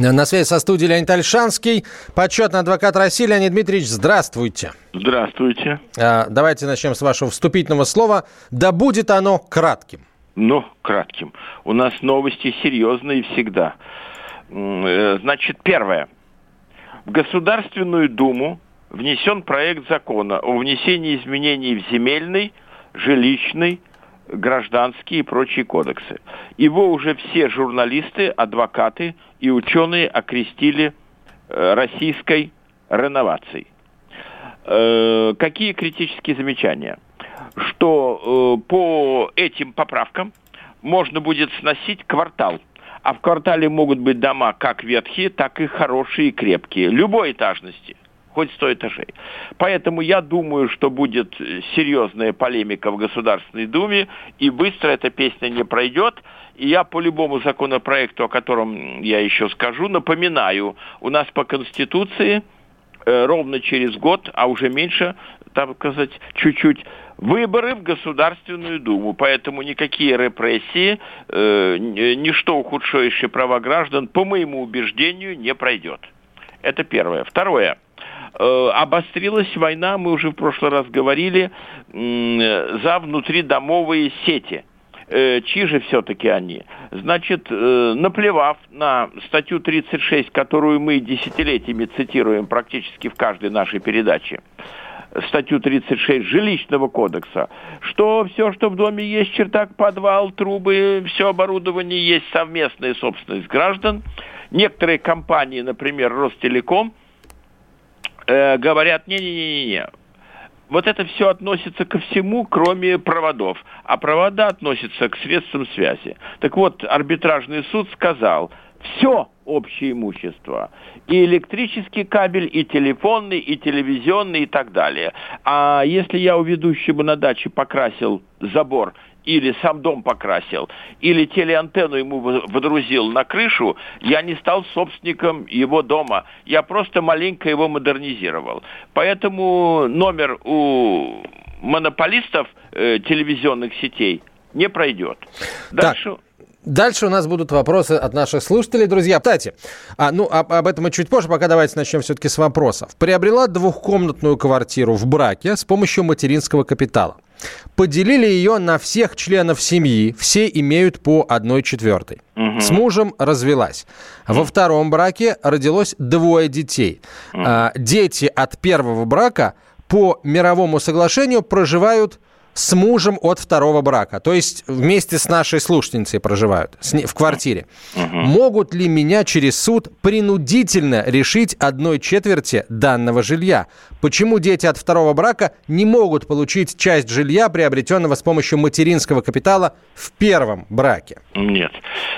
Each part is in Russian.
На связи со студией Леонид Альшанский, почетный адвокат России. Леонид Дмитриевич, здравствуйте. Здравствуйте. А, давайте начнем с вашего вступительного слова. Да будет оно кратким. Ну, кратким. У нас новости серьезные всегда. Э, значит, первое. В Государственную Думу внесен проект закона о внесении изменений в земельный, жилищный, гражданские и прочие кодексы. Его уже все журналисты, адвокаты и ученые окрестили э, российской реновацией. Э, какие критические замечания? Что э, по этим поправкам можно будет сносить квартал. А в квартале могут быть дома как ветхие, так и хорошие и крепкие, любой этажности хоть сто этажей. Поэтому я думаю, что будет серьезная полемика в Государственной Думе, и быстро эта песня не пройдет. И я по любому законопроекту, о котором я еще скажу, напоминаю, у нас по Конституции э, ровно через год, а уже меньше, так сказать, чуть-чуть, выборы в Государственную Думу. Поэтому никакие репрессии, э, ничто ухудшающее права граждан, по моему убеждению, не пройдет. Это первое. Второе. Э, обострилась война, мы уже в прошлый раз говорили, за внутридомовые сети э, чьи же все-таки они? Значит, э, наплевав на статью 36, которую мы десятилетиями цитируем практически в каждой нашей передаче, статью 36 жилищного кодекса, что все, что в доме есть, чердак, подвал, трубы, все оборудование есть совместная собственность граждан. Некоторые компании, например, Ростелеком, э, говорят, не-не-не-не, вот это все относится ко всему, кроме проводов. А провода относятся к средствам связи. Так вот, арбитражный суд сказал, все общее имущество. И электрический кабель, и телефонный, и телевизионный, и так далее. А если я у ведущего на даче покрасил забор или сам дом покрасил, или телеантенну ему водрузил на крышу, я не стал собственником его дома. Я просто маленько его модернизировал. Поэтому номер у монополистов э, телевизионных сетей не пройдет. Дальше... Так. Дальше у нас будут вопросы от наших слушателей, друзья. Кстати, а, ну, об, об этом мы чуть позже, пока давайте начнем все-таки с вопросов. Приобрела двухкомнатную квартиру в браке с помощью материнского капитала. Поделили ее на всех членов семьи, все имеют по одной четвертой. Угу. С мужем развелась. Во втором браке родилось двое детей. Угу. А, дети от первого брака по мировому соглашению проживают с мужем от второго брака, то есть вместе с нашей слушательницей проживают в квартире. Угу. Могут ли меня через суд принудительно решить одной четверти данного жилья? Почему дети от второго брака не могут получить часть жилья, приобретенного с помощью материнского капитала в первом браке? Нет.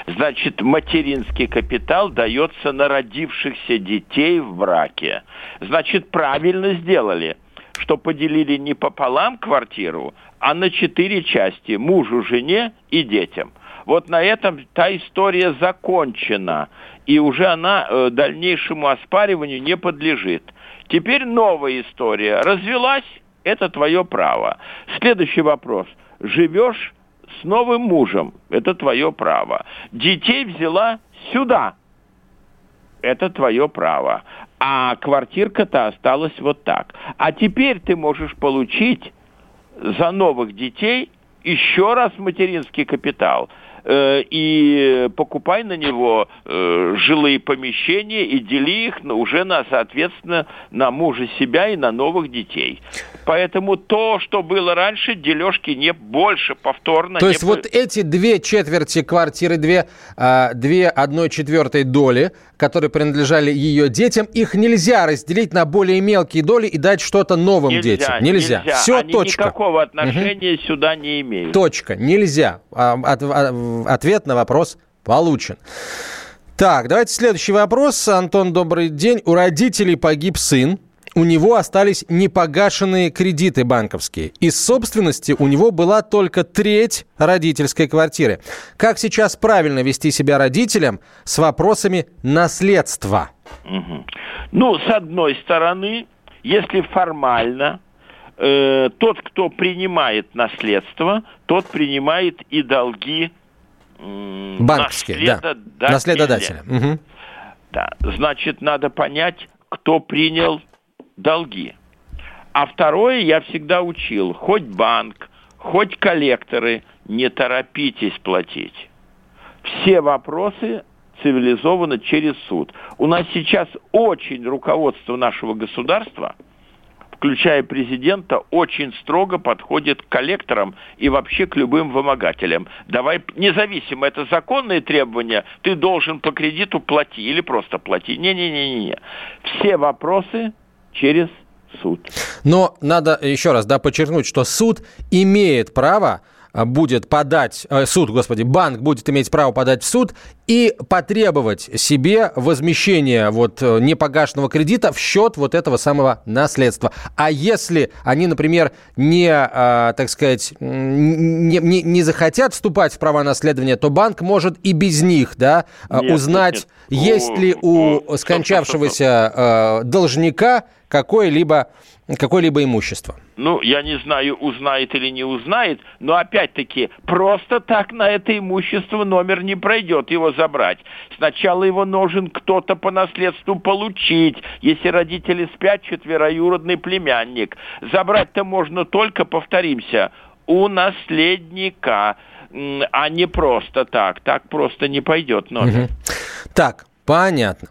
Значит, материнский капитал дается на родившихся детей в браке. Значит, правильно сделали что поделили не пополам квартиру, а на четыре части – мужу, жене и детям. Вот на этом та история закончена, и уже она э, дальнейшему оспариванию не подлежит. Теперь новая история. Развелась – это твое право. Следующий вопрос. Живешь с новым мужем – это твое право. Детей взяла сюда – это твое право. А квартирка-то осталась вот так. А теперь ты можешь получить за новых детей еще раз материнский капитал э, и покупай на него э, жилые помещения и дели их уже на, соответственно, на мужа себя и на новых детей. Поэтому то, что было раньше, дележки не больше повторно. То есть вот эти две четверти квартиры, две, а, две одной четвертой доли, которые принадлежали ее детям, их нельзя разделить на более мелкие доли и дать что-то новым нельзя, детям. Нельзя. нельзя. Все, Они точка. никакого отношения угу. сюда не имеют. Точка. Нельзя. А, от, а, ответ на вопрос получен. Так, давайте следующий вопрос. Антон, добрый день. У родителей погиб сын у него остались непогашенные кредиты банковские. Из собственности у него была только треть родительской квартиры. Как сейчас правильно вести себя родителям с вопросами наследства? Угу. Ну, с одной стороны, если формально э, тот, кто принимает наследство, тот принимает и долги э, банковские, наследодателя. да, наследодателя. Угу. Да, значит, надо понять, кто принял долги. А второе я всегда учил, хоть банк, хоть коллекторы, не торопитесь платить. Все вопросы цивилизованно через суд. У нас сейчас очень руководство нашего государства – включая президента, очень строго подходит к коллекторам и вообще к любым вымогателям. Давай, независимо, это законные требования, ты должен по кредиту плати или просто плати. Не-не-не-не. Все вопросы через суд. Но надо еще раз да, подчеркнуть, что суд имеет право а, будет подать, э, суд, господи, банк будет иметь право подать в суд и потребовать себе возмещение вот э, непогашенного кредита в счет вот этого самого наследства. А если они, например, не, а, так сказать, не, не, не захотят вступать в права наследования, то банк может и без них, да, нет, узнать, нет, нет. есть ли у скончавшегося э, должника какое-либо какое-либо имущество? Ну, я не знаю, узнает или не узнает, но опять-таки просто так на это имущество номер не пройдет его забрать. Сначала его нужен кто-то по наследству получить, если родители спят, четвероюродный племянник. Забрать-то можно только, повторимся, у наследника, а не просто так. Так просто не пойдет номер. Угу. Так, Понятно.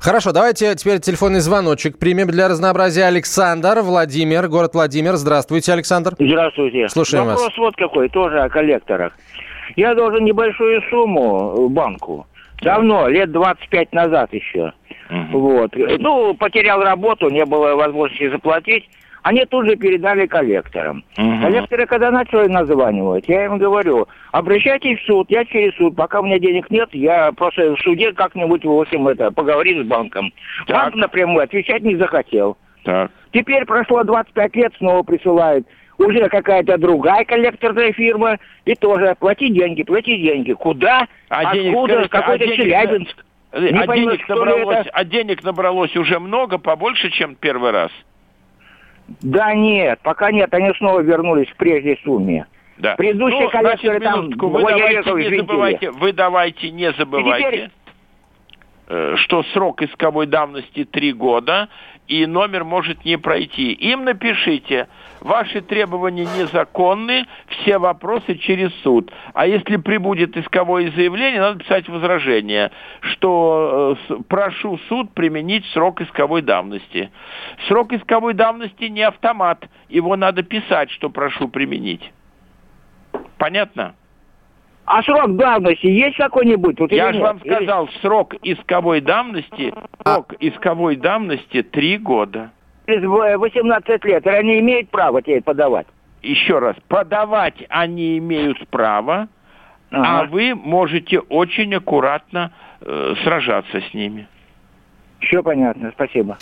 Хорошо, давайте теперь телефонный звоночек примем для разнообразия. Александр, Владимир, город Владимир. Здравствуйте, Александр. Здравствуйте. Слушаем Вопрос вас. вот какой, тоже о коллекторах. Я должен небольшую сумму банку. Давно, лет 25 назад еще. Угу. Вот. Ну, потерял работу, не было возможности заплатить. Они тут же передали коллекторам. Угу. Коллекторы, когда начали названивать, я им говорю, обращайтесь в суд, я через суд, пока у меня денег нет, я просто в суде как-нибудь, в общем, это, поговорю с банком. Так. Банк напрямую отвечать не захотел. Так. Теперь прошло 25 лет, снова присылают. Уже какая-то другая коллекторная фирма, и тоже плати деньги, плати деньги. Куда? А Откуда? Какой-то а Челябинск. А денег, набралось, а денег набралось уже много, побольше, чем первый раз? Да нет, пока нет, они снова вернулись к прежней сумме. Да. Предыдущие ну, коллекторы значит, там... Вы давайте, не забывайте, вы давайте не забывайте, теперь... Э, что срок исковой давности три года, и номер может не пройти. Им напишите, ваши требования незаконны, все вопросы через суд. А если прибудет исковое заявление, надо писать возражение, что э, прошу суд применить срок исковой давности. Срок исковой давности не автомат, его надо писать, что прошу применить. Понятно? А срок давности есть какой-нибудь? Вот Я же вам сказал, или... срок исковой давности, срок исковой давности три года. Через 18 лет они имеют право теперь подавать? Еще раз, подавать они имеют право, ага. а вы можете очень аккуратно э, сражаться с ними. Все понятно, спасибо.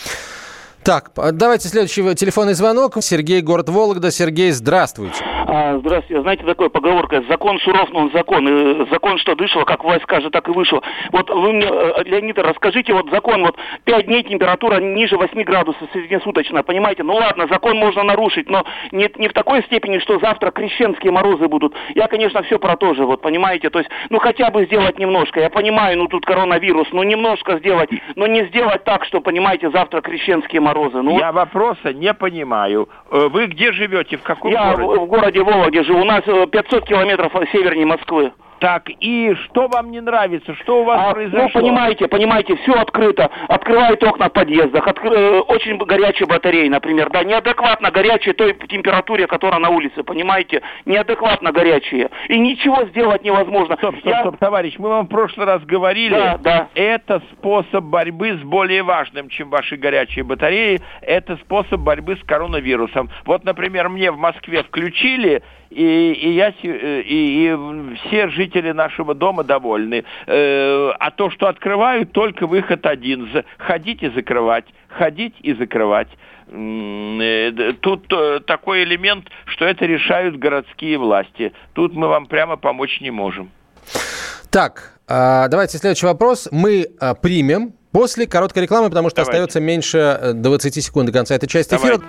Так, давайте следующий телефонный звонок. Сергей, город Вологда. Сергей, здравствуйте. А, здравствуйте. Знаете, такая поговорка, закон суров, но он закон. И закон что дышал, как войска же, так и вышел. Вот вы мне, э, Леонид, расскажите, вот закон, вот 5 дней температура ниже 8 градусов среднесуточно, понимаете? Ну ладно, закон можно нарушить, но не, не в такой степени, что завтра крещенские морозы будут. Я, конечно, все про то же, вот, понимаете? То есть, ну хотя бы сделать немножко. Я понимаю, ну тут коронавирус, ну немножко сделать, но не сделать так, что, понимаете, завтра крещенские морозы. Ну, Я вопроса не понимаю. Э, вы где живете? В каком Я городе? в, в городе Вологде живу. У нас 500 э, километров севернее Москвы. Так, и что вам не нравится? Что у вас а, произошло? Ну, понимаете, понимаете, все открыто. Открывают окна в подъездах. Откры... Э, очень горячие батареи, например. Да, неадекватно горячие той температуре, которая на улице, понимаете? Неадекватно горячие. И ничего сделать невозможно. Стоп, стоп, Я... стоп, товарищ, мы вам в прошлый раз говорили. Да, да. Это способ борьбы с более важным, чем ваши горячие батареи. Это способ борьбы с коронавирусом. Вот, например, мне в Москве включили, и, и, я, и, и все жители жители нашего дома довольны. Э, а то, что открывают, только выход один. Ходить и закрывать, ходить и закрывать. Э, тут такой элемент, что это решают городские власти. Тут мы вам прямо помочь не можем. Так, а, давайте следующий вопрос. Мы а, примем после короткой рекламы, потому что давайте. остается меньше 20 э, секунд до конца этой части эфира.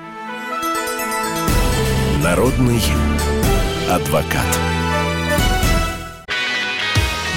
Народный адвокат.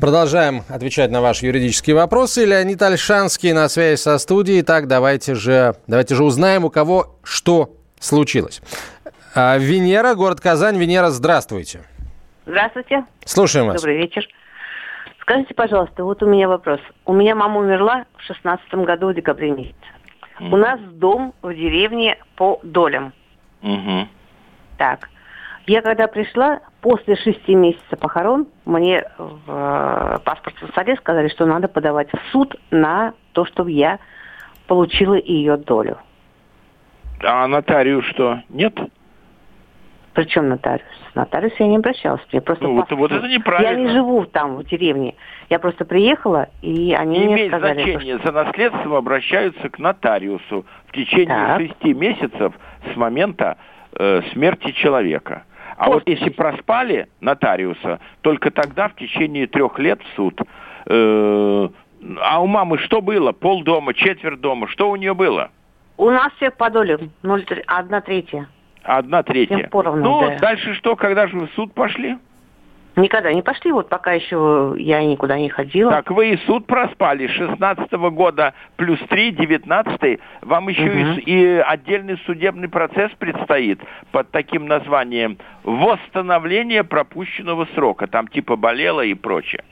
Продолжаем отвечать на ваши юридические вопросы. Леонид Альшанский на связи со студией. Так, давайте же, давайте же узнаем, у кого что случилось. А, Венера, город Казань. Венера, здравствуйте. Здравствуйте. Слушаем вас. Добрый вечер. Скажите, пожалуйста, вот у меня вопрос. У меня мама умерла в шестнадцатом году в декабре месяце. Mm. У нас дом в деревне по долям. Угу. Так. Я когда пришла, после шести месяцев похорон, мне в э, паспортном столе сказали, что надо подавать в суд на то, чтобы я получила ее долю. А нотариус что, нет? Причем нотариус? Нотариус я не обращалась. Мне просто ну, вот, вот это неправильно. Я не живу там, в деревне. Я просто приехала, и они не мне имеет сказали... значения. Что... За наследством обращаются к нотариусу в течение так. шести месяцев с момента э, смерти человека. А вот если проспали нотариуса, только тогда в течение трех лет в суд. Э, а у мамы что было? Пол дома, четверть дома. Что у нее было? У нас все по доле. 0, одна третья. Одна третья. Поровну, ну, да. дальше что? Когда же вы в суд пошли? Никогда не пошли, вот пока еще я никуда не ходила. Так вы и суд проспали, 16 -го года плюс 3, 19 вам еще угу. и, и отдельный судебный процесс предстоит под таким названием «Восстановление пропущенного срока». Там типа болело и прочее.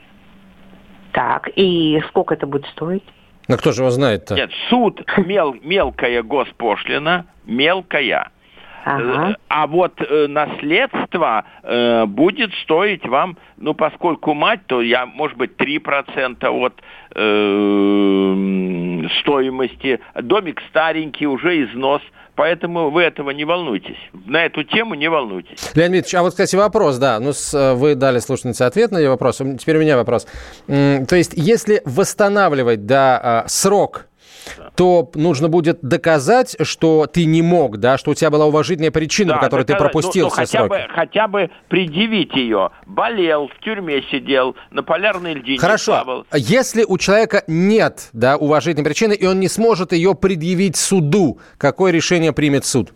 Так, и сколько это будет стоить? Ну кто же его знает-то? Нет, суд мел, мелкая госпошлина, мелкая – Ага. Э, а вот э, наследство э, будет стоить вам, ну, поскольку мать, то я, может быть, 3% от э, стоимости. Домик старенький, уже износ. Поэтому вы этого не волнуйтесь. На эту тему не волнуйтесь. Леонид Ильич, а вот, кстати, вопрос, да. Ну, с, э, вы дали слушательнице ответ на ее вопрос. Теперь у меня вопрос. То есть, если восстанавливать, да, срок то нужно будет доказать, что ты не мог, да, что у тебя была уважительная причина, да, по которой доказать, ты пропустил ну, ну, все хотя сроки. Бы, хотя бы предъявить ее. Болел, в тюрьме сидел, на полярной льдине Хорошо. плавал. Если у человека нет, да, уважительной причины, и он не сможет ее предъявить суду, какое решение примет суд?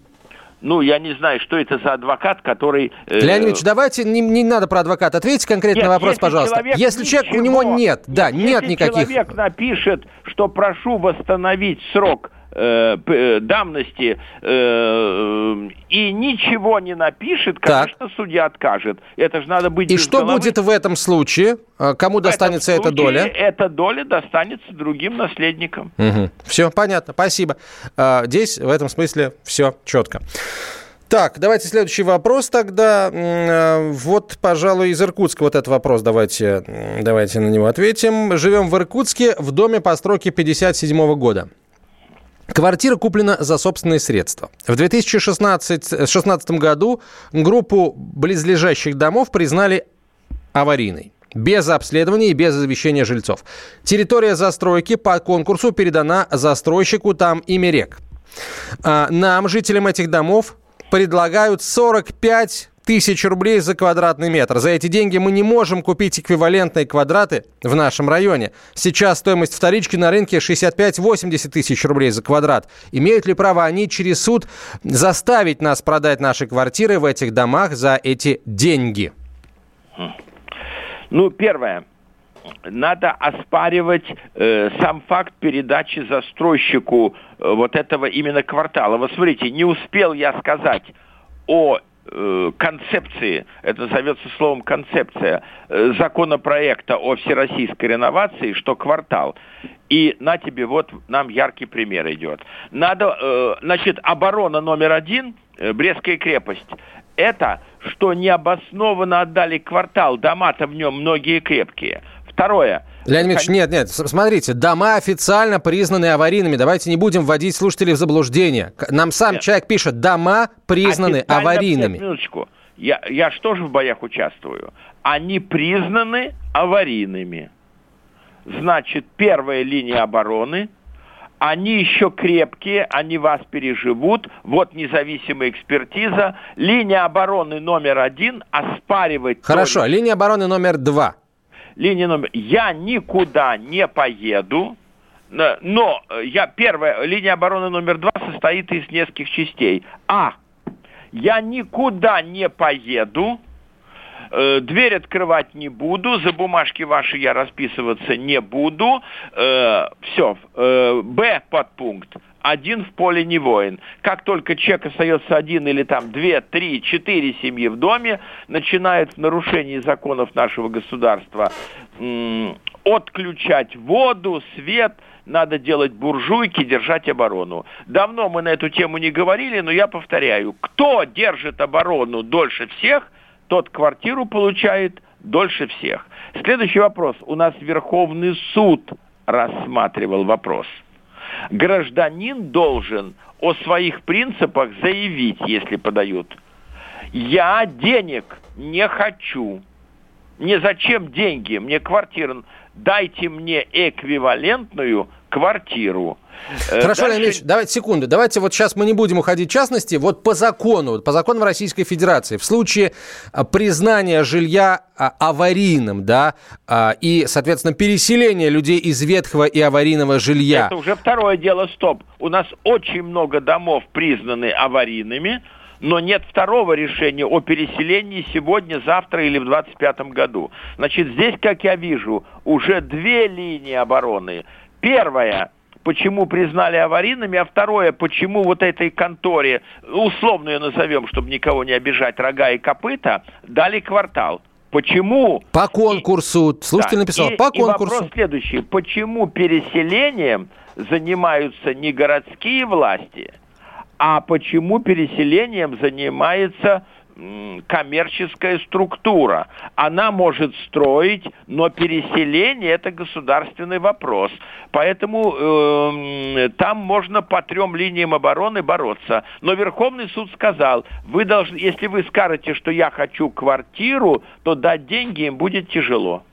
Ну, я не знаю, что это за адвокат, который... Э... Леонид Ильич, давайте, не, не надо про адвоката. Ответьте конкретно нет, на вопрос, пожалуйста. Человек если человек, ничего, у него нет, да, нет, нет никаких... Если человек напишет, что прошу восстановить срок Э, э, давности э, и ничего не напишет, конечно, так. судья откажет. Это же надо быть. И что головы. будет в этом случае? А, кому в достанется эта доля? Эта доля достанется другим наследникам. Угу. Все понятно, спасибо. А, здесь в этом смысле все четко. Так, давайте следующий вопрос тогда. Вот, пожалуй, из Иркутска вот этот вопрос. Давайте, давайте на него ответим. Живем в Иркутске в доме постройки 57 года. Квартира куплена за собственные средства. В 2016 году группу близлежащих домов признали аварийной. Без обследования и без извещения жильцов. Территория застройки по конкурсу передана застройщику там Имерек. А нам, жителям этих домов, предлагают 45 тысяч рублей за квадратный метр. За эти деньги мы не можем купить эквивалентные квадраты в нашем районе. Сейчас стоимость вторички на рынке 65-80 тысяч рублей за квадрат. Имеют ли право они через суд заставить нас продать наши квартиры в этих домах за эти деньги? Ну, первое. Надо оспаривать э, сам факт передачи застройщику э, вот этого именно квартала. Вот смотрите, не успел я сказать о концепции, это назовется словом концепция, э, законопроекта о всероссийской реновации, что квартал. И на тебе вот нам яркий пример идет. Надо, э, значит, оборона номер один, э, Брестская крепость, это, что необоснованно отдали квартал, дома-то в нем многие крепкие. Второе, Леонид Ильич, нет, нет, смотрите, дома официально признаны аварийными. Давайте не будем вводить слушателей в заблуждение. Нам сам нет. человек пишет, дома признаны Официально, аварийными. Нет, минуточку. Я, я же в боях участвую? Они признаны аварийными. Значит, первая линия обороны, они еще крепкие, они вас переживут. Вот независимая экспертиза. Линия обороны номер один оспаривать... Хорошо, только... линия обороны номер два линия номер... Я никуда не поеду, но я, первая линия обороны номер два состоит из нескольких частей. А. Я никуда не поеду, э, дверь открывать не буду, за бумажки ваши я расписываться не буду. Э, все. Э, Б подпункт один в поле не воин. Как только человек остается один или там две, три, четыре семьи в доме, начинает в нарушении законов нашего государства м- отключать воду, свет, надо делать буржуйки, держать оборону. Давно мы на эту тему не говорили, но я повторяю, кто держит оборону дольше всех, тот квартиру получает дольше всех. Следующий вопрос. У нас Верховный суд рассматривал вопрос – гражданин должен о своих принципах заявить, если подают. Я денег не хочу. Мне зачем деньги? Мне квартира. Дайте мне эквивалентную квартиру. Э, Хорошо, Дальше... Леонид давайте секунду. Давайте вот сейчас мы не будем уходить в частности. Вот по закону, по законам Российской Федерации, в случае а, признания жилья а, аварийным, да, а, и, соответственно, переселения людей из ветхого и аварийного жилья. Это уже второе дело, стоп. У нас очень много домов признаны аварийными, но нет второго решения о переселении сегодня, завтра или в 2025 году. Значит, здесь, как я вижу, уже две линии обороны – Первое, почему признали аварийными, а второе, почему вот этой конторе, условно ее назовем, чтобы никого не обижать, рога и копыта, дали квартал. Почему? По конкурсу. И, Слушатель да, написал, и, по конкурсу. И вопрос следующий. Почему переселением занимаются не городские власти, а почему переселением занимается коммерческая структура. Она может строить, но переселение это государственный вопрос. Поэтому э, там можно по трем линиям обороны бороться. Но Верховный суд сказал, вы должны, если вы скажете, что я хочу квартиру, то дать деньги им будет тяжело.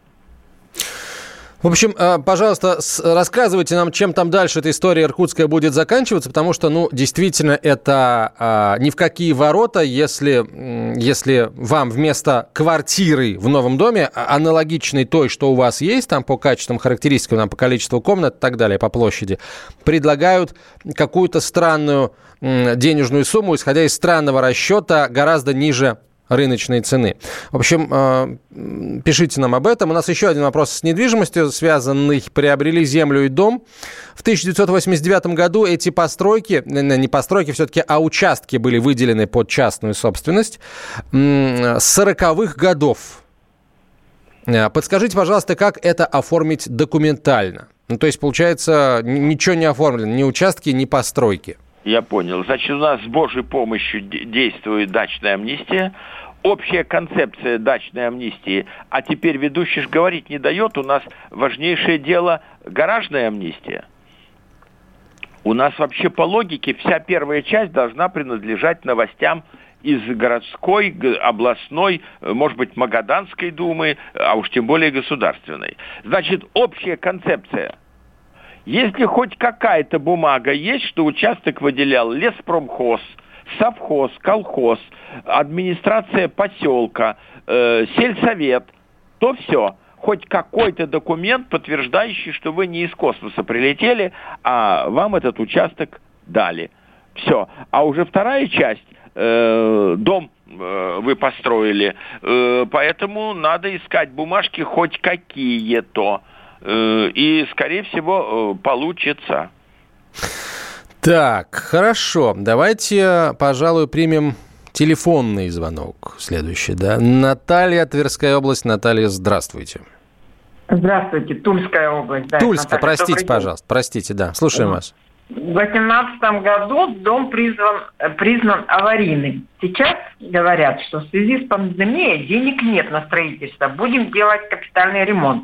В общем, э, пожалуйста, рассказывайте нам, чем там дальше эта история иркутская будет заканчиваться, потому что, ну, действительно, это а, ни в какие ворота, если, если вам вместо квартиры в новом доме, а, аналогичной той, что у вас есть, там по качественным характеристикам, там, по количеству комнат и так далее, по площади, предлагают какую-то странную денежную сумму, исходя из странного расчета, гораздо ниже рыночной цены. В общем, э, пишите нам об этом. У нас еще один вопрос с недвижимостью связанный. Приобрели землю и дом. В 1989 году эти постройки, не постройки все-таки, а участки были выделены под частную собственность с 40-х годов. Э, подскажите, пожалуйста, как это оформить документально? Ну, то есть, получается, ничего не оформлено, ни участки, ни постройки. Я понял. Значит, у нас с Божьей помощью действует дачная амнистия общая концепция дачной амнистии, а теперь ведущий же говорить не дает, у нас важнейшее дело гаражная амнистия. У нас вообще по логике вся первая часть должна принадлежать новостям из городской, областной, может быть, Магаданской думы, а уж тем более государственной. Значит, общая концепция. Если хоть какая-то бумага есть, что участок выделял леспромхоз – совхоз, колхоз, администрация поселка, э, сельсовет, то все. Хоть какой-то документ, подтверждающий, что вы не из космоса прилетели, а вам этот участок дали. Все. А уже вторая часть, э, дом э, вы построили, э, поэтому надо искать бумажки хоть какие-то. Э, и, скорее всего, э, получится. Так, хорошо. Давайте, пожалуй, примем телефонный звонок следующий, да. Наталья, Тверская область. Наталья, здравствуйте. Здравствуйте, Тульская область. Да, Тульская, Наталья, простите, пожалуйста, простите, да, слушаем вас. В 2018 году дом призван, признан аварийным. Сейчас говорят, что в связи с пандемией денег нет на строительство. Будем делать капитальный ремонт.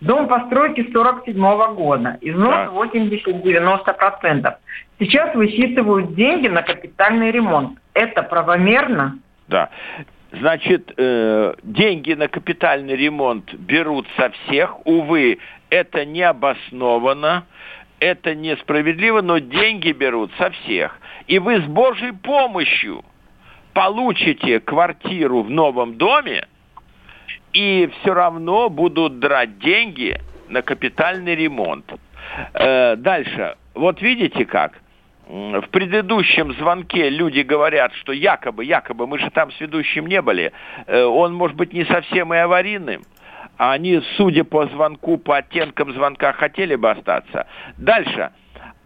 Дом постройки 47 -го года. Износ да. 80-90%. Сейчас высчитывают деньги на капитальный ремонт. Это правомерно? Да. Значит, э, деньги на капитальный ремонт берут со всех. Увы, это не обосновано это несправедливо, но деньги берут со всех. И вы с Божьей помощью получите квартиру в новом доме, и все равно будут драть деньги на капитальный ремонт. Э, дальше. Вот видите как? В предыдущем звонке люди говорят, что якобы, якобы, мы же там с ведущим не были, э, он может быть не совсем и аварийным а они, судя по звонку, по оттенкам звонка, хотели бы остаться. Дальше.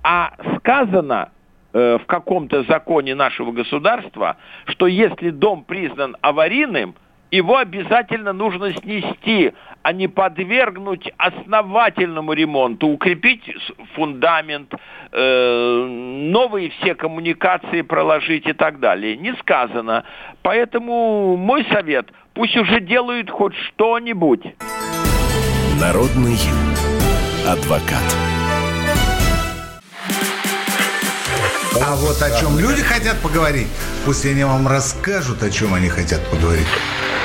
А сказано э, в каком-то законе нашего государства, что если дом признан аварийным, его обязательно нужно снести, а не подвергнуть основательному ремонту, укрепить фундамент, э, новые все коммуникации проложить и так далее. Не сказано. Поэтому мой совет – Пусть уже делают хоть что-нибудь. Народный адвокат. А вот о чем люди хотят поговорить, пусть они вам расскажут, о чем они хотят поговорить.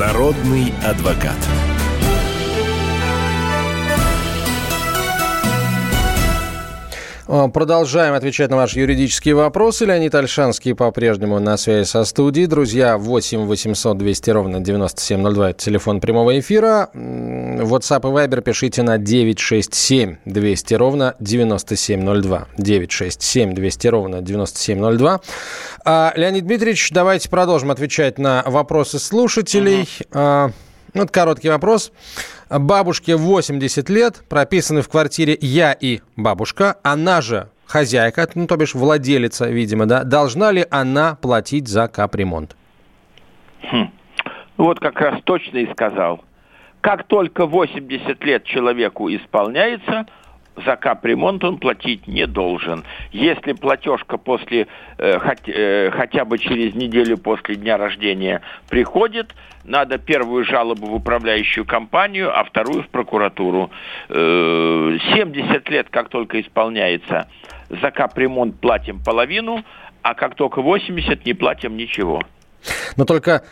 Народный адвокат. Продолжаем отвечать на ваши юридические вопросы. Леонид Альшанский по-прежнему на связи со студией. Друзья, 8 800 200 ровно 9702 – это телефон прямого эфира. WhatsApp и Viber пишите на 967 200 ровно 9702. 967 200 ровно 9702. А, Леонид Дмитриевич, давайте продолжим отвечать на вопросы слушателей. Угу. Вот короткий вопрос. Бабушке 80 лет, прописаны в квартире я и бабушка. Она же хозяйка, ну, то бишь владелица, видимо, да. Должна ли она платить за капремонт? Хм. Вот как раз точно и сказал. Как только 80 лет человеку исполняется, за капремонт он платить не должен. Если платежка после, э, хоть, э, хотя бы через неделю после дня рождения приходит, надо первую жалобу в управляющую компанию, а вторую в прокуратуру. Э, 70 лет, как только исполняется, за капремонт платим половину, а как только 80, не платим ничего. Но только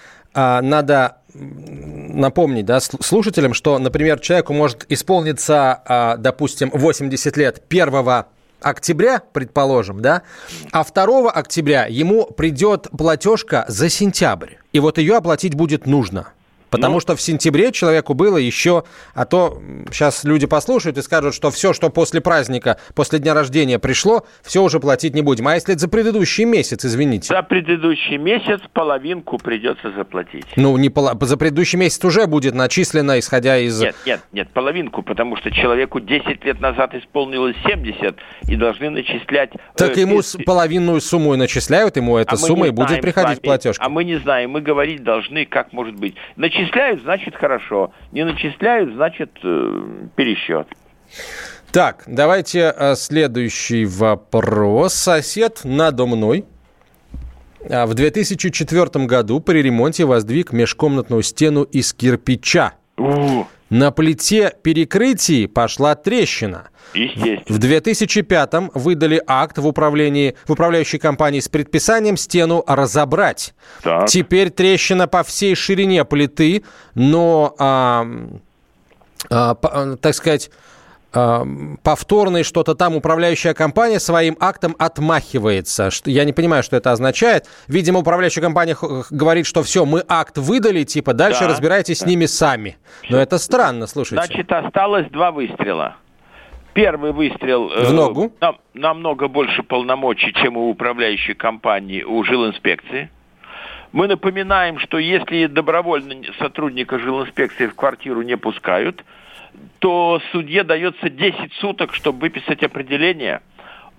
надо напомнить да, слушателям, что, например, человеку может исполниться, а, допустим, 80 лет 1 октября, предположим, да, а 2 октября ему придет платежка за сентябрь. И вот ее оплатить будет нужно. Потому ну, что в сентябре человеку было еще, а то сейчас люди послушают и скажут, что все, что после праздника, после дня рождения пришло, все уже платить не будем. А если это за предыдущий месяц, извините? За предыдущий месяц половинку придется заплатить. Ну, не пол... за предыдущий месяц уже будет начислено, исходя из... Нет, нет, нет, половинку, потому что человеку 10 лет назад исполнилось 70 и должны начислять... Так э, ему без... половинную сумму и начисляют, ему эта а сумма и будет приходить в платежку. А мы не знаем, мы говорить должны, как может быть. Значит, Начисляют, значит хорошо. Не начисляют, значит э, пересчет. Так, давайте э, следующий вопрос. Сосед надо мной а, в 2004 году при ремонте воздвиг межкомнатную стену из кирпича. На плите перекрытий пошла трещина. В 2005-м выдали акт в, управлении, в управляющей компании с предписанием стену разобрать. Так. Теперь трещина по всей ширине плиты, но, а, а, так сказать, повторный что-то там управляющая компания своим актом отмахивается. Я не понимаю, что это означает. Видимо, управляющая компания говорит, что все, мы акт выдали, типа дальше да, разбирайтесь да. с ними сами. Но это странно, слушайте. Значит, осталось два выстрела. Первый выстрел в ногу. Э, нам, намного больше полномочий, чем у управляющей компании, у жилинспекции. Мы напоминаем, что если добровольно сотрудника жилинспекции в квартиру не пускают, то судье дается 10 суток, чтобы выписать определение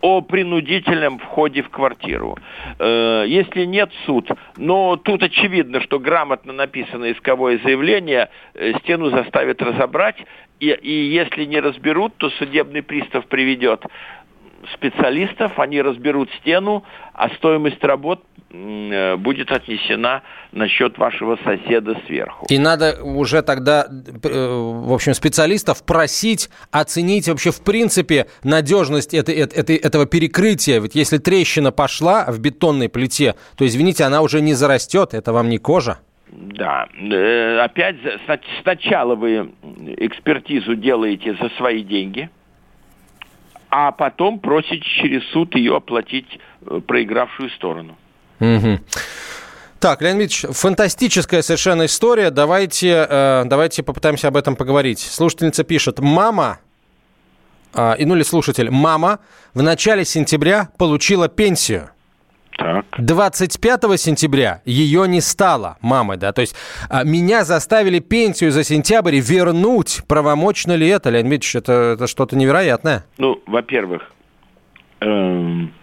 о принудительном входе в квартиру. Э, если нет суд, но тут очевидно, что грамотно написано исковое заявление, э, стену заставят разобрать, и, и если не разберут, то судебный пристав приведет специалистов, они разберут стену, а стоимость работ будет отнесена на счет вашего соседа сверху. И надо уже тогда, э, в общем, специалистов просить оценить вообще в принципе надежность этой, этой, этого перекрытия. Ведь если трещина пошла в бетонной плите, то, извините, она уже не зарастет, это вам не кожа. Да, э, опять сначала вы экспертизу делаете за свои деньги – а потом просить через суд ее оплатить э, проигравшую сторону. Угу. Так, Леонид Ильич, фантастическая совершенно история. Давайте, э, давайте попытаемся об этом поговорить. Слушательница пишет, мама, э, ну или слушатель, мама в начале сентября получила пенсию. Так. 25 сентября ее не стало, мамы, да. То есть а, меня заставили пенсию за сентябрь вернуть. Правомочно ли это, Леонид Ильич? Это, это что-то невероятное. Ну, во-первых, эм,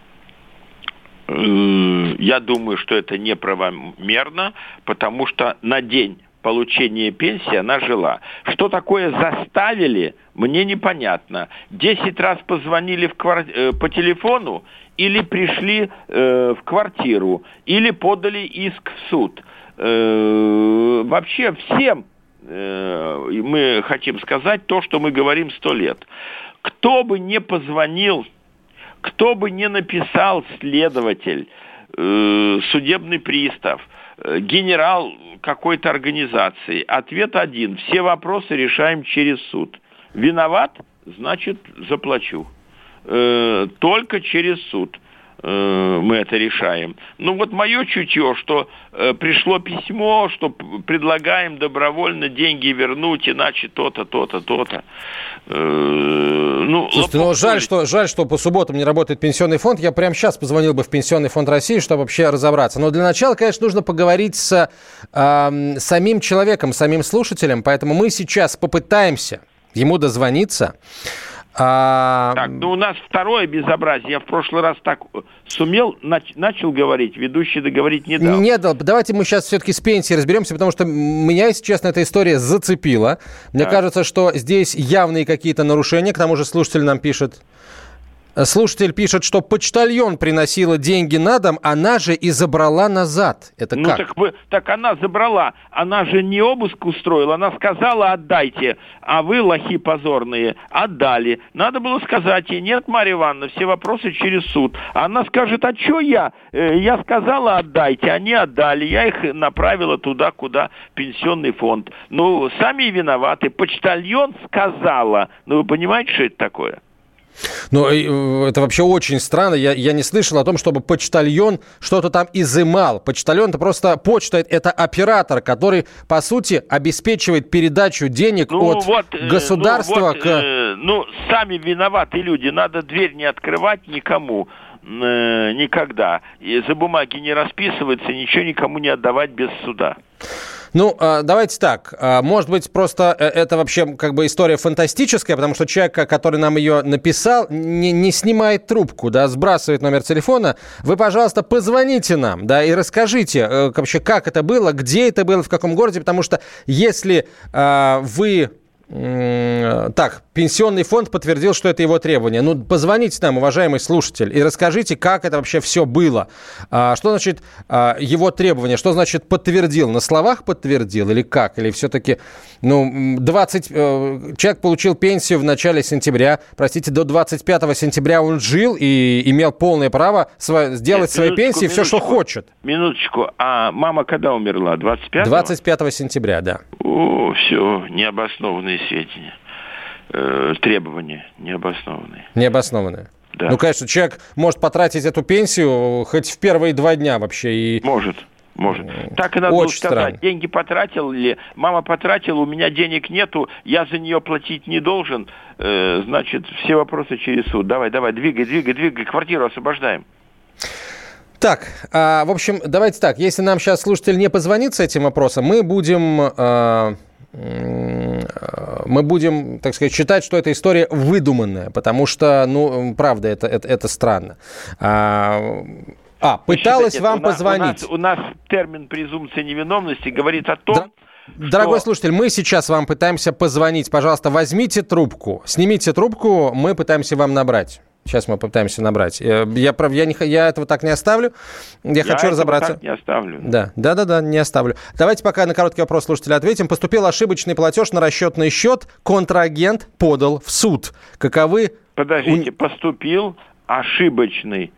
я думаю, что это неправомерно, потому что на день получения пенсии она жила. Что такое заставили, мне непонятно. Десять раз позвонили в квар... Э, по телефону или пришли э, в квартиру, или подали иск в суд. Э, вообще всем э, мы хотим сказать то, что мы говорим сто лет. Кто бы не позвонил, кто бы не написал следователь, э, судебный пристав, э, генерал какой-то организации, ответ один. Все вопросы решаем через суд. Виноват, значит заплачу. Э, только через суд мы это решаем. Ну вот мое чутье, что э, пришло письмо, что предлагаем добровольно деньги вернуть, иначе то-то, то-то, то-то. Э, ну, Слушайте, ну жаль что, жаль, что по субботам не работает пенсионный фонд. Я прямо сейчас позвонил бы в Пенсионный фонд России, чтобы вообще разобраться. Но для начала, конечно, нужно поговорить с э, самим человеком, самим слушателем. Поэтому мы сейчас попытаемся ему дозвониться. А... Так, ну у нас второе безобразие. Я в прошлый раз так сумел, нач- начал говорить, ведущий договорить не дал. Не дал. Давайте мы сейчас все-таки с пенсией разберемся, потому что меня, если честно, эта история зацепила. Мне так. кажется, что здесь явные какие-то нарушения. К тому же слушатель нам пишет. Слушатель пишет, что почтальон приносила деньги на дом, она же и забрала назад. Это ну, как? Так, так она забрала. Она же не обыск устроила. Она сказала, отдайте. А вы, лохи позорные, отдали. Надо было сказать ей, нет, Марья Ивановна, все вопросы через суд. Она скажет, а что я? Э, я сказала, отдайте. Они отдали. Я их направила туда, куда пенсионный фонд. Ну, сами виноваты. Почтальон сказала. Ну, вы понимаете, что это такое? Ну, э, это вообще очень странно. Я, я не слышал о том, чтобы почтальон что-то там изымал. Почтальон это просто почта, это оператор, который, по сути, обеспечивает передачу денег ну, от вот, э, государства ну, вот, к... Э, ну, сами виноваты люди. Надо дверь не открывать никому э, никогда. И за бумаги не расписываться, ничего никому не отдавать без суда. Ну, а, давайте так. А, может быть, просто э, это вообще как бы история фантастическая, потому что человек, который нам ее написал, не, не снимает трубку, да, сбрасывает номер телефона. Вы, пожалуйста, позвоните нам, да, и расскажите э, вообще, как это было, где это было, в каком городе, потому что если э, вы так, пенсионный фонд подтвердил, что это его требование. Ну, позвоните нам, уважаемый слушатель, и расскажите, как это вообще все было. А, что значит а, его требование? Что значит подтвердил? На словах подтвердил или как? Или все-таки, ну, 20... Э, человек получил пенсию в начале сентября, простите, до 25 сентября он жил и имел полное право сделать Нет, своей пенсии все, что хочет. Минуточку, а мама когда умерла? 25 25 сентября, да. О, все, необоснованные сведения. э, требования необоснованные. Необоснованные. Да. Ну, конечно, человек может потратить эту пенсию хоть в первые два дня вообще. И... Может. Может. Так и надо Очень сказать. странно. Деньги потратил или мама потратила, у меня денег нету, я за нее платить не должен. Э, значит, все вопросы через суд. Давай, давай, двигай, двигай, двигай, квартиру освобождаем. Так, а, в общем, давайте так. Если нам сейчас слушатель не позвонит с этим вопросом, мы будем... а, мы будем, так сказать, считать, что эта история выдуманная, потому что, ну, правда, это, это, это странно. А, а, пыталась Считайте, вам у нас- позвонить. У нас, у нас термин презумпции невиновности говорит о том, Дорогой что- слушатель, мы сейчас вам пытаемся позвонить. Пожалуйста, возьмите трубку, снимите трубку, мы пытаемся вам набрать. Сейчас мы попытаемся набрать. Э, Я, прав, я, не, я этого так не оставлю. Я, хочу этого разобраться. так не оставлю. Да, да, да, да, не оставлю. Давайте пока на короткий вопрос слушателя ответим. Поступил ошибочный платеж на расчетный счет. Контрагент подал в суд. Каковы Подождите, поступил ошибочный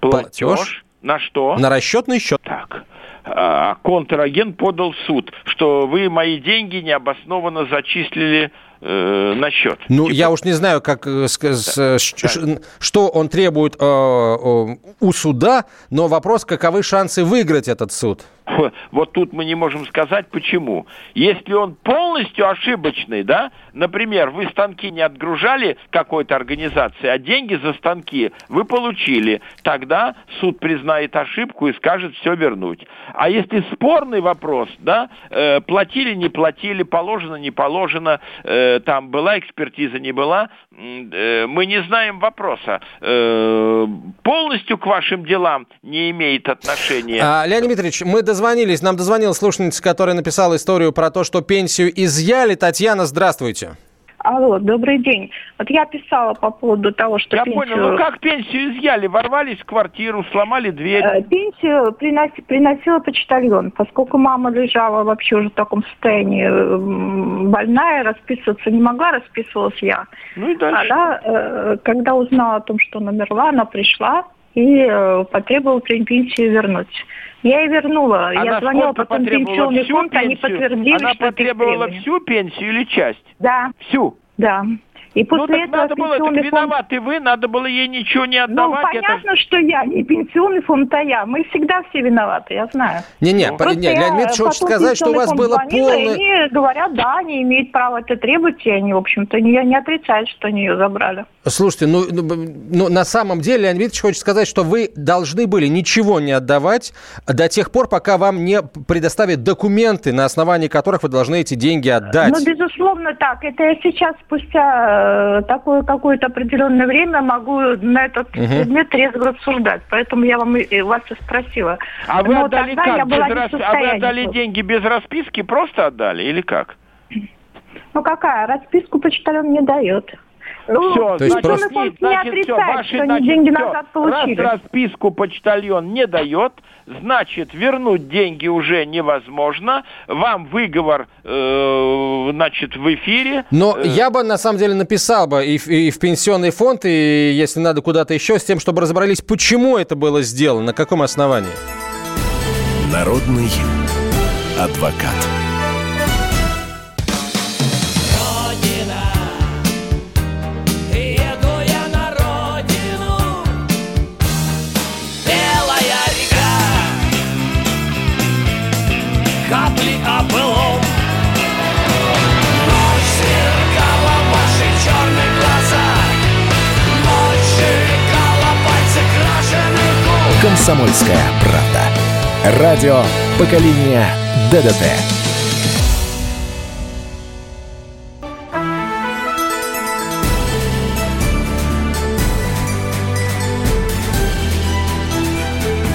платеж. Платеж? На что? на расчетный счет? Так. А, контрагент подал в суд, что вы мои деньги необоснованно зачислили э, на счет. Ну, я уж не знаю, как, э, с- э, ш- ш- что он требует э, э, у суда, но вопрос, каковы шансы выиграть этот суд? Вот тут мы не можем сказать, почему. Если он полностью ошибочный, да, например, вы станки не отгружали какой-то организации, а деньги за станки вы получили, тогда суд признает ошибку и скажет все вернуть. А если спорный вопрос, да, э, платили, не платили, положено, не положено, э, там была экспертиза, не была, э, мы не знаем вопроса. Э, полностью к вашим делам не имеет отношения. А, Леонид Дмитриевич, мы дозвонились, нам дозвонилась слушательница, которая написала историю про то, что пенсию изъяли. Татьяна, здравствуйте. Алло, добрый день. Вот я писала по поводу того, что Я пенсию... понял, ну как пенсию изъяли? Ворвались в квартиру, сломали дверь. Э, Пенсию приноси- приносила почтальон, поскольку мама лежала вообще уже в таком состоянии м, больная, расписываться не могла, расписывалась я. Ну и дальше. Она, э, когда узнала о том, что она умерла, она пришла и э, потребовала пен- пенсию вернуть. Я ей вернула. Она я звонила потом пенсионный фонд, они пенсию? подтвердили, Она потребовала всю пенсию или часть? Да. Всю? Да. И после ну так этого надо было, так пенсионный фонд виноваты вы, надо было ей ничего не Ну, отдавать. это понятно, что я не пенсионный фонд, а я. Мы всегда все виноваты, я знаю. Не-не, Ну, по- не, Леонид Дмитриевич хочет сказать, что у вас было полное... И они говорят, да, они имеют право это требовать, и они, в общем-то, не, не отрицают, что они ее забрали. Слушайте, ну, ну, ну, на самом деле Леонид Дмитриевич хочет сказать, что вы должны были ничего не отдавать до тех пор, пока вам не предоставят документы, на основании которых вы должны эти деньги отдать. Ну, безусловно, так. Это я сейчас, спустя э, такое какое-то определенное время, могу на этот Мгм. предмет трезво рассуждать. Поэтому я вам и- вас и спросила. А вы Но отдали тогда я как? была рас- А вы отдали деньги без расписки? Просто отдали или как? Ну какая? Расписку почтальон не дает. Ну, Все, То есть пенсионный просто- фонд не значит, отрицает, ваши, что они значит, деньги всё. назад получили. Раз расписку почтальон не дает, значит, вернуть деньги уже невозможно. Вам выговор, э, значит, в эфире. Но Э, я бы, на самом деле, написал бы и и в пенсионный фонд, и если надо куда-то еще, с тем, чтобы разобрались, почему это было сделано, на каком основании. Народный адвокат. Комсомольская правда. Радио поколения ДДТ.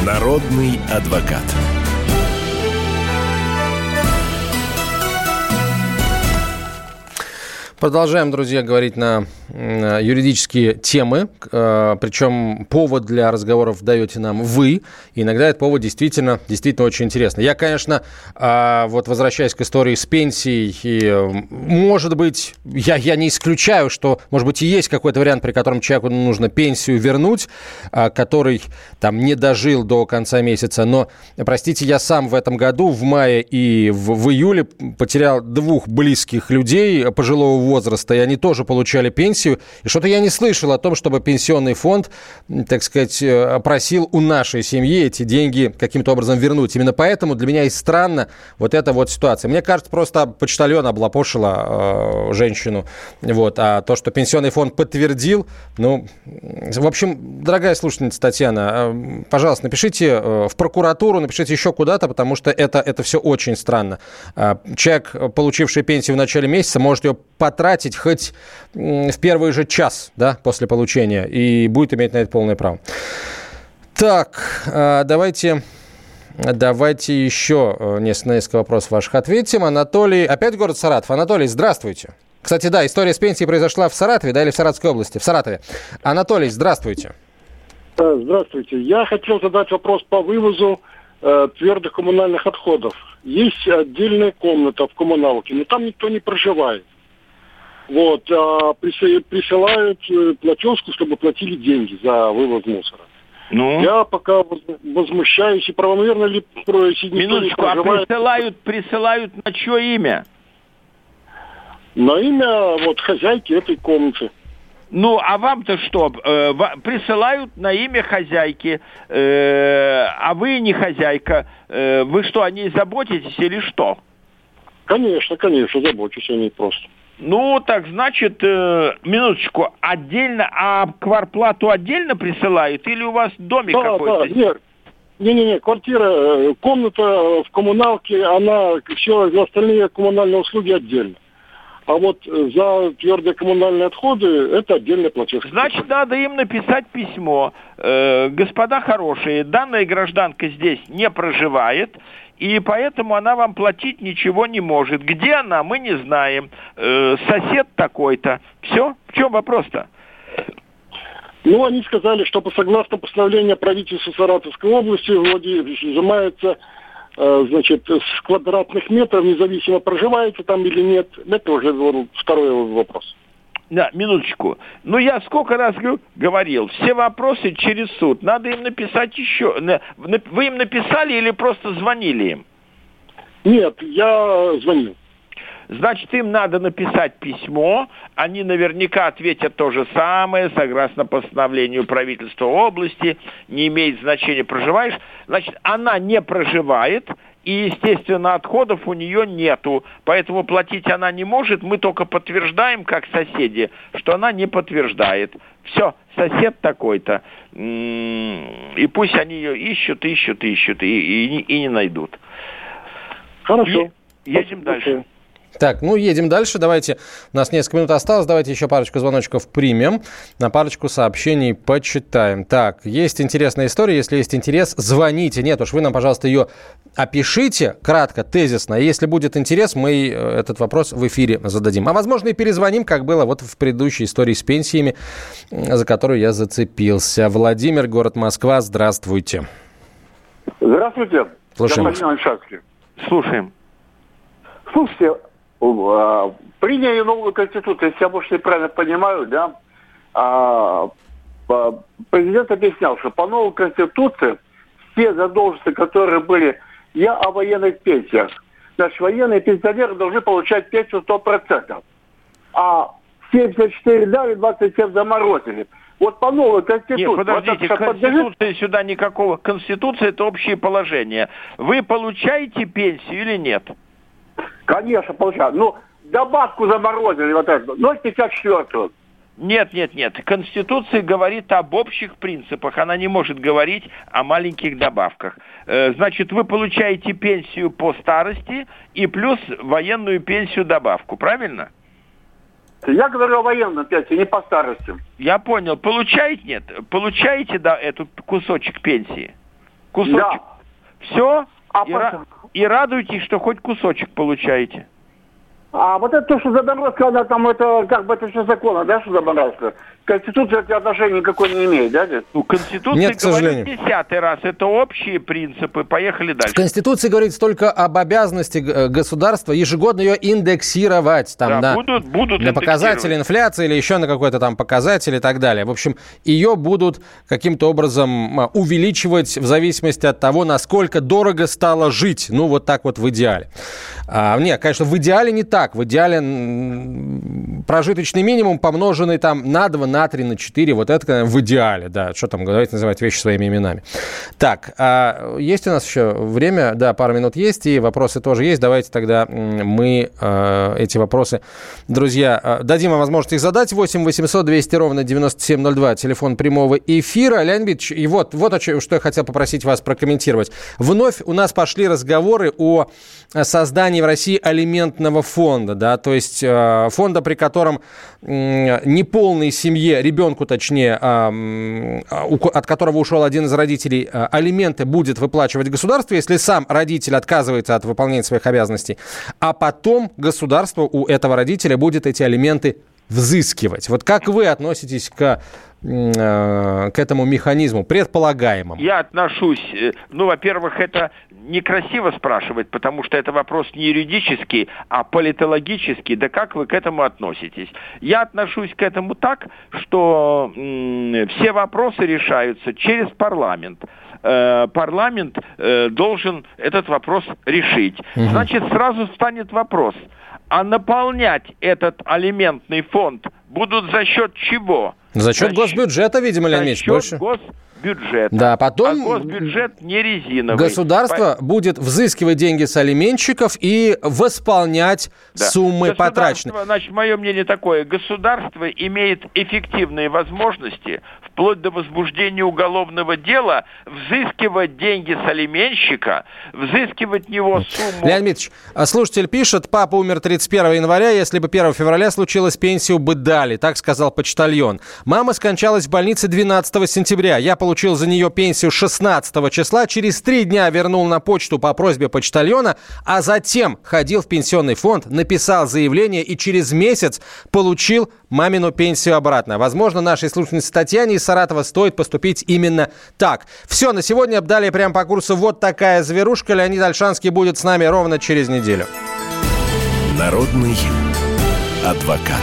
Народный адвокат. Продолжаем, друзья, говорить на юридические темы. Э, Причем повод для разговоров даете нам вы. Иногда этот повод действительно, действительно очень интересный. Я, конечно, а, вот возвращаясь к истории с пенсией, э, может быть, я, я не исключаю, что, может быть, и есть какой-то вариант, при котором человеку нужно пенсию вернуть, а, который там не дожил до конца месяца. Но, простите, я сам в этом году, в мае и в, в июле, потерял двух близких людей пожилого возраста, возраста, и они тоже получали пенсию. И что-то я не слышал о том, чтобы пенсионный фонд, так сказать, э, просил у нашей семьи эти деньги каким-то образом вернуть. Именно поэтому для меня и странно вот эта вот ситуация. Мне кажется, просто почтальон облапошила э, женщину. Вот. А то, что пенсионный фонд подтвердил, ну, в общем, дорогая слушательница Татьяна, э, пожалуйста, напишите э, в прокуратуру, напишите еще куда-то, потому что это, это все очень странно. Э, Человек, э, получивший пенсию в начале месяца, может ее потратить хоть в первый же час да, после получения и будет иметь на это полное право. Так, э, давайте... Давайте еще э, несколько вопросов ваших ответим. Анатолий, опять город Саратов. Анатолий, здравствуйте. Кстати, да, история с пенсией произошла в Саратове, да, или в Саратовской области? В Саратове. Анатолий, здравствуйте. Э, Здравствуйте. Я хотел задать вопрос по вывозу э, твердых коммунальных отходов. Есть отдельная комната в коммуналке, но там никто не проживает. Вот, а присылают, э, платежку, чтобы платили деньги за вывоз мусора. Ну? Я пока воз- возмущаюсь, и правомерно ли про- если никто не Минуточку, а проживает, присылают, присылают на чье имя? на имя вот хозяйки этой комнаты. Ну, а вам-то что? Э, присылают на имя хозяйки, э, а вы не хозяйка. Э, вы что, о ней заботитесь или что? Конечно, конечно, забочусь о ней просто. Ну, так значит, э, минуточку, отдельно, а кварплату отдельно присылают или у вас домик Да, какой-то? да, нет. Не-не-не, квартира, э, комната в коммуналке, она, все остальные коммунальные услуги отдельно. А вот э, за твердые коммунальные отходы это отдельная платежка. Значит, надо им написать письмо. Э, господа хорошие, данная гражданка здесь не проживает, и поэтому она вам платить ничего не может. Где она, мы не знаем. Э, сосед такой-то. Все? В чем вопрос-то? Ну, они сказали, что по согласно постановлению правительства Саратовской области вроде изымается э, значит, с квадратных метров, независимо проживаете там или нет. Это уже второй вопрос. Да, минуточку. Ну, я сколько раз говорил, все вопросы через суд. Надо им написать еще. Вы им написали или просто звонили им? Нет, я звонил. Значит, им надо написать письмо, они наверняка ответят то же самое, согласно постановлению правительства области, не имеет значения, проживаешь. Значит, она не проживает, и, естественно, отходов у нее нету, поэтому платить она не может, мы только подтверждаем, как соседи, что она не подтверждает. Все, сосед такой-то. М, И пусть они ее ищут, ищут, ищут, и, и и не найдут. Хорошо. Едем дальше. Так, ну едем дальше. Давайте, у нас несколько минут осталось. Давайте еще парочку звоночков примем. На парочку сообщений почитаем. Так, есть интересная история. Если есть интерес, звоните. Нет уж, вы нам, пожалуйста, ее опишите кратко, тезисно. Если будет интерес, мы э, этот вопрос в эфире зададим. А возможно и перезвоним, как было вот в предыдущей истории с пенсиями, м, за которую я зацепился. Владимир, город Москва, здравствуйте. Здравствуйте. Слушаем. Слушаем. Слушайте, приняли новую конституцию, если я, может, неправильно понимаю, да, а, а, президент объяснял, что по новой конституции все задолженности, которые были, я о военных пенсиях, значит, военные пенсионеры должны получать пенсию 100%, а 74 дали, 27 заморозили. Вот по новой конституции... Нет, подождите, вот подлежит- Конституция сюда никакого... Конституция это общее положение. Вы получаете пенсию или нет? Конечно, получаю. Ну, добавку заморозили вот эту, 0,54. Нет, нет, нет. Конституция говорит об общих принципах. Она не может говорить о маленьких добавках. Э, Значит, вы получаете пенсию по старости и плюс военную пенсию добавку, правильно? Я говорю о военном пенсии, не по старости. Я понял. Получаете, нет? Получаете, да, этот кусочек пенсии? Кусочек. Все? и, ра- и радуйтесь, что хоть кусочек получаете. А вот это то, что заморозка, она там, это как бы это все законно, да, что заморозка? Конституция эти отношения никакой не имеет, да? Ну, Конституция Нет, к говорит сожалению. десятый раз. Это общие принципы. Поехали В дальше. Конституции говорится только об обязанности э, государства ежегодно ее индексировать. Там, Да, на, будут- будут на индексировать. инфляции или еще на какой-то там показатель и так далее. В общем, ее будут каким-то образом а, увеличивать в зависимости от того, насколько дорого стало жить. Ну, вот так вот в идеале. А, нет, конечно, в идеале не так. В идеале прожиточный минимум, помноженный там на 2, на 3, на 4, вот это в идеале, да. Что там, давайте называть вещи своими именами. Так, а есть у нас еще время? Да, пару минут есть, и вопросы тоже есть. Давайте тогда мы э, эти вопросы, друзья, э, дадим вам возможность их задать. 8 800 200 ровно 9702, телефон прямого эфира. Леонид Ильич, и вот, вот о что я хотел попросить вас прокомментировать. Вновь у нас пошли разговоры о создании в России алиментного фонда, да, то есть э, фонда, при котором м, неполной семье, ребенку точнее, а, а, от которого ушел один из родителей, а, алименты будет выплачивать государство, если сам родитель отказывается от выполнения своих обязанностей, а потом государство у этого родителя будет эти алименты взыскивать. Вот как вы относитесь к, к этому механизму, предполагаемому? Я отношусь, э, ну, во-первых, это некрасиво спрашивать, потому что это вопрос не юридический, а политологический. Да как вы к этому относитесь? Я отношусь к этому так, что м, все вопросы решаются через парламент. Э, парламент э, должен этот вопрос решить. Значит, сразу встанет вопрос, а наполнять этот алиментный фонд будут за счет чего? За счет госбюджета, видимо, Леонид За Ильич, больше. госбюджета. Да, потом А госбюджет не резиновый. Государство будет взыскивать деньги с алименщиков и восполнять Да. суммы потраченные. Значит, мое мнение такое. Государство имеет эффективные возможности вплоть до возбуждения уголовного дела взыскивать деньги с алименщика, взыскивать него сумму... Леонид Дмитриевич, а слушатель пишет, папа умер 31 января, если бы 1 февраля случилось, пенсию бы дали, так сказал почтальон. Мама скончалась в больнице 12 сентября. Я получил за нее пенсию 16 числа, через три дня вернул на почту по просьбе почтальона, а затем ходил в пенсионный фонд, написал заявление и через месяц получил мамину пенсию обратно. Возможно, нашей слушательнице Татьяне из Саратова стоит поступить именно так. Все, на сегодня далее прямо по курсу вот такая зверушка. Леонид Альшанский будет с нами ровно через неделю. Народный адвокат.